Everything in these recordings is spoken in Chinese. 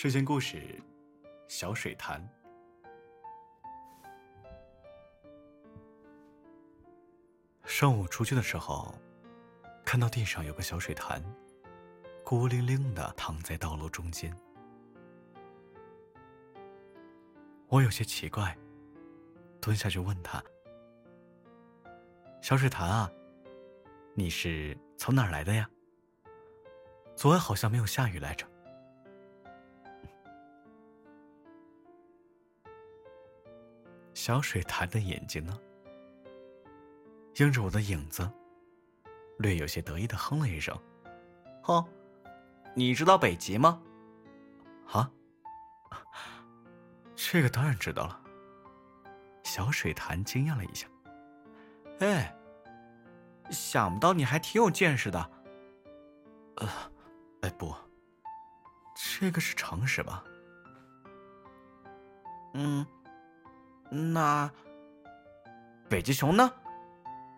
睡前故事：小水潭。上午出去的时候，看到地上有个小水潭，孤零零的躺在道路中间。我有些奇怪，蹲下去问他：“小水潭啊，你是从哪儿来的呀？昨晚好像没有下雨来着。”小水潭的眼睛呢，映着我的影子，略有些得意的哼了一声：“哼，你知道北极吗？”“啊，这个当然知道了。”小水潭惊讶了一下：“哎，想不到你还挺有见识的。”“呃，哎不，这个是常识吧？”“嗯。”那北极熊呢？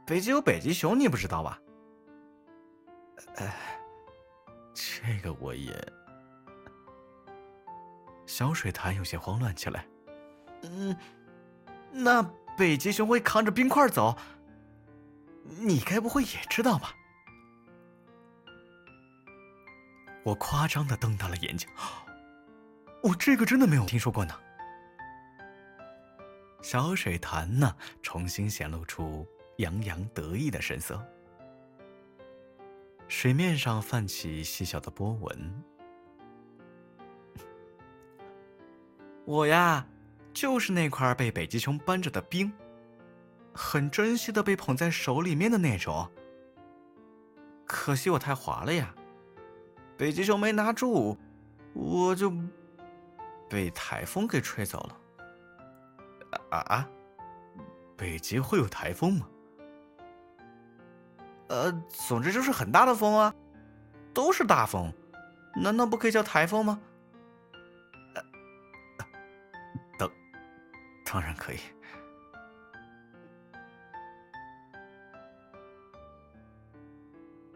北极有北极熊，你不知道吧？哎，这个我也……小水潭有些慌乱起来。嗯，那北极熊会扛着冰块走，你该不会也知道吧？我夸张的瞪大了眼睛，我这个真的没有听说过呢。小水潭呢，重新显露出洋洋得意的神色。水面上泛起细小的波纹。我呀，就是那块被北极熊搬着的冰，很珍惜的被捧在手里面的那种。可惜我太滑了呀，北极熊没拿住，我就被台风给吹走了。啊啊！北极会有台风吗？呃，总之就是很大的风啊，都是大风，难道不可以叫台风吗？当当然可以。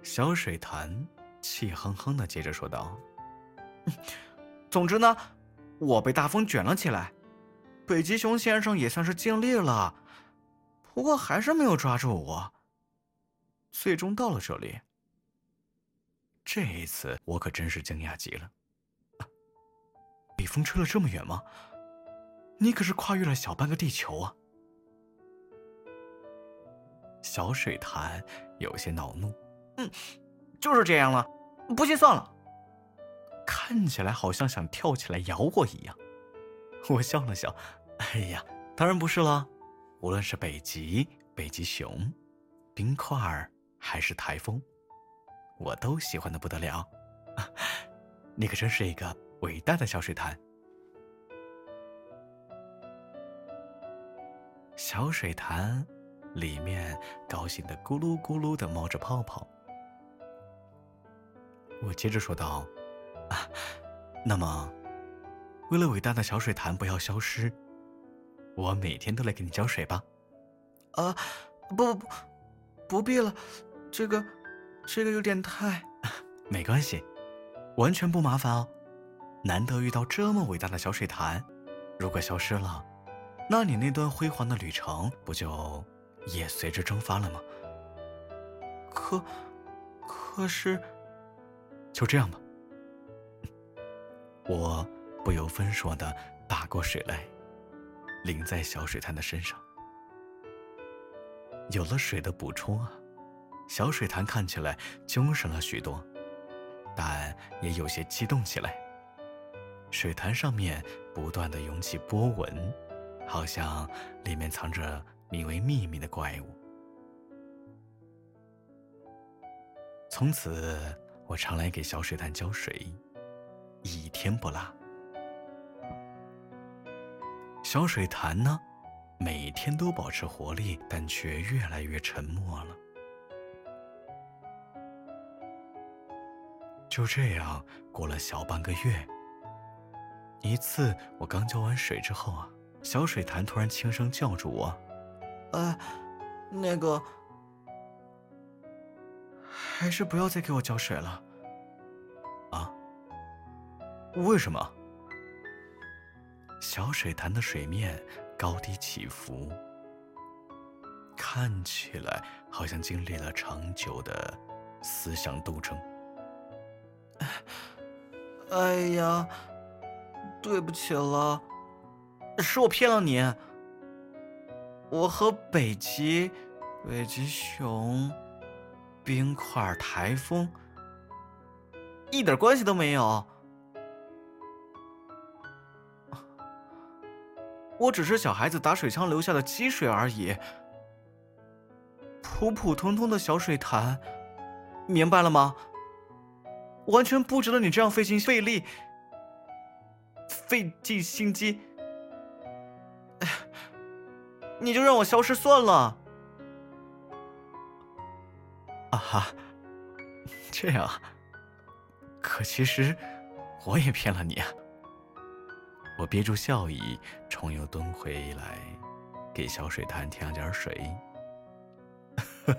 小水潭气哼哼的接着说道：“总之呢，我被大风卷了起来。”北极熊先生也算是尽力了，不过还是没有抓住我。最终到了这里。这一次我可真是惊讶极了。被风吹了这么远吗？你可是跨越了小半个地球啊！小水潭有些恼怒。嗯，就是这样了。不信算了。看起来好像想跳起来咬我一样。我笑了笑，哎呀，当然不是了。无论是北极、北极熊、冰块儿，还是台风，我都喜欢的不得了。你可真是一个伟大的小水潭。小水潭里面高兴的咕噜咕噜的冒着泡泡。我接着说道：“啊，那么。”为了伟大的小水潭不要消失，我每天都来给你浇水吧。啊，不不不，不必了，这个，这个有点太……没关系，完全不麻烦哦。难得遇到这么伟大的小水潭，如果消失了，那你那段辉煌的旅程不就也随之蒸发了吗？可，可是，就这样吧，我。不由分说的打过水来，淋在小水潭的身上。有了水的补充啊，小水潭看起来精神了许多，但也有些激动起来。水潭上面不断的涌起波纹，好像里面藏着名为秘密的怪物。从此，我常来给小水潭浇水，一天不落。小水潭呢，每天都保持活力，但却越来越沉默了。就这样过了小半个月，一次我刚浇完水之后啊，小水潭突然轻声叫住我：“哎，那个，还是不要再给我浇水了。”啊？为什么？小水潭的水面高低起伏，看起来好像经历了长久的思想斗争。哎呀，对不起了，是我骗了你。我和北极、北极熊、冰块、台风一点关系都没有。我只是小孩子打水枪留下的积水而已，普普通通的小水潭，明白了吗？完全不值得你这样费心费力、费尽心机。你就让我消失算了。啊哈，这样，可其实我也骗了你。我憋住笑意，重又蹲回来，给小水潭添了点水。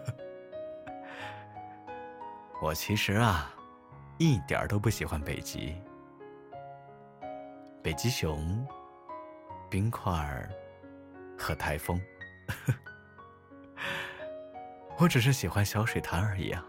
我其实啊，一点都不喜欢北极，北极熊、冰块儿和台风。我只是喜欢小水潭而已啊。